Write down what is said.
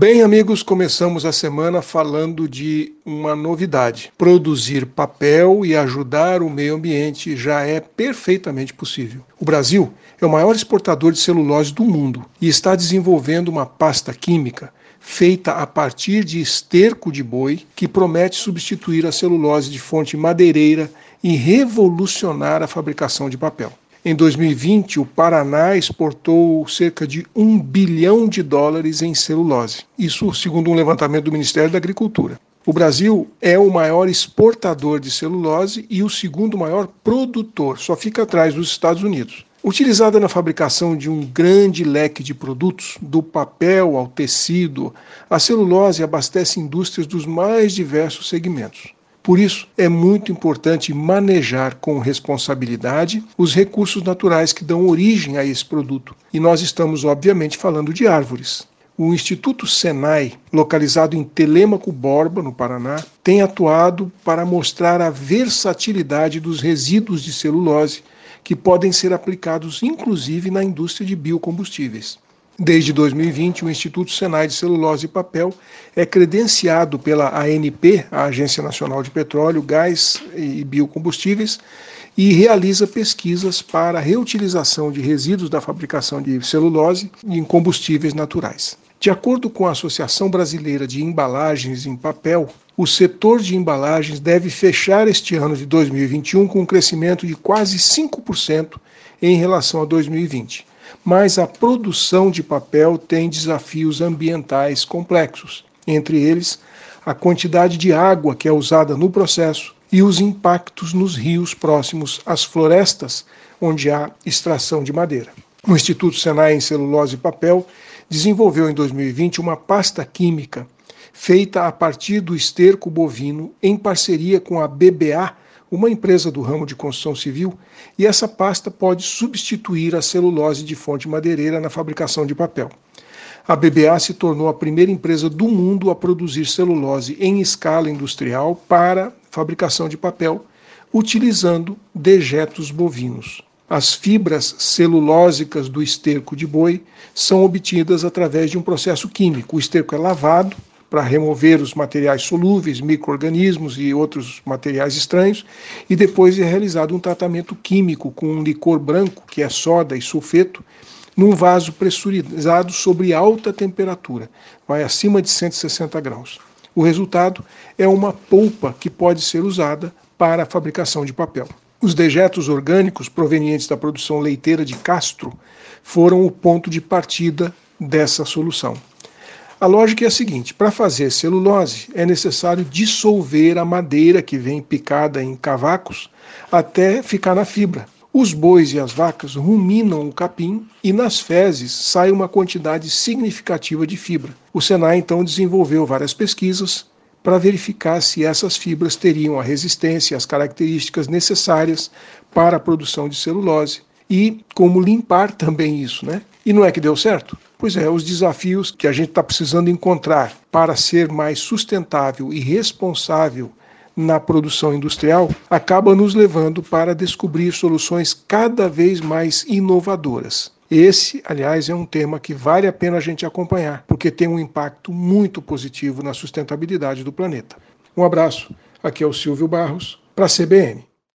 Bem, amigos, começamos a semana falando de uma novidade. Produzir papel e ajudar o meio ambiente já é perfeitamente possível. O Brasil é o maior exportador de celulose do mundo e está desenvolvendo uma pasta química feita a partir de esterco de boi que promete substituir a celulose de fonte madeireira e revolucionar a fabricação de papel. Em 2020, o Paraná exportou cerca de um bilhão de dólares em celulose. Isso segundo um levantamento do Ministério da Agricultura. O Brasil é o maior exportador de celulose e o segundo maior produtor, só fica atrás dos Estados Unidos. Utilizada na fabricação de um grande leque de produtos, do papel ao tecido, a celulose abastece indústrias dos mais diversos segmentos. Por isso, é muito importante manejar com responsabilidade os recursos naturais que dão origem a esse produto. E nós estamos, obviamente, falando de árvores. O Instituto Senai, localizado em Telêmaco Borba, no Paraná, tem atuado para mostrar a versatilidade dos resíduos de celulose que podem ser aplicados inclusive na indústria de biocombustíveis. Desde 2020, o Instituto Senai de Celulose e Papel é credenciado pela ANP, a Agência Nacional de Petróleo, Gás e Biocombustíveis, e realiza pesquisas para a reutilização de resíduos da fabricação de celulose em combustíveis naturais. De acordo com a Associação Brasileira de Embalagens em Papel, o setor de embalagens deve fechar este ano de 2021 com um crescimento de quase 5% em relação a 2020 mas a produção de papel tem desafios ambientais complexos, entre eles a quantidade de água que é usada no processo e os impactos nos rios próximos às florestas onde há extração de madeira. O Instituto Senai em Celulose e Papel desenvolveu em 2020 uma pasta química feita a partir do esterco bovino em parceria com a BBA uma empresa do ramo de construção civil, e essa pasta pode substituir a celulose de fonte madeireira na fabricação de papel. A BBA se tornou a primeira empresa do mundo a produzir celulose em escala industrial para fabricação de papel, utilizando dejetos bovinos. As fibras celulósicas do esterco de boi são obtidas através de um processo químico. O esterco é lavado, para remover os materiais solúveis, micro-organismos e outros materiais estranhos, e depois é realizado um tratamento químico com um licor branco, que é soda e sulfeto, num vaso pressurizado sobre alta temperatura, vai acima de 160 graus. O resultado é uma polpa que pode ser usada para a fabricação de papel. Os dejetos orgânicos provenientes da produção leiteira de Castro foram o ponto de partida dessa solução. A lógica é a seguinte: para fazer celulose é necessário dissolver a madeira que vem picada em cavacos até ficar na fibra. Os bois e as vacas ruminam o capim e nas fezes sai uma quantidade significativa de fibra. O Senai então desenvolveu várias pesquisas para verificar se essas fibras teriam a resistência e as características necessárias para a produção de celulose e como limpar também isso, né? E não é que deu certo? Pois é, os desafios que a gente está precisando encontrar para ser mais sustentável e responsável na produção industrial acaba nos levando para descobrir soluções cada vez mais inovadoras. Esse, aliás, é um tema que vale a pena a gente acompanhar, porque tem um impacto muito positivo na sustentabilidade do planeta. Um abraço, aqui é o Silvio Barros, para a CBN.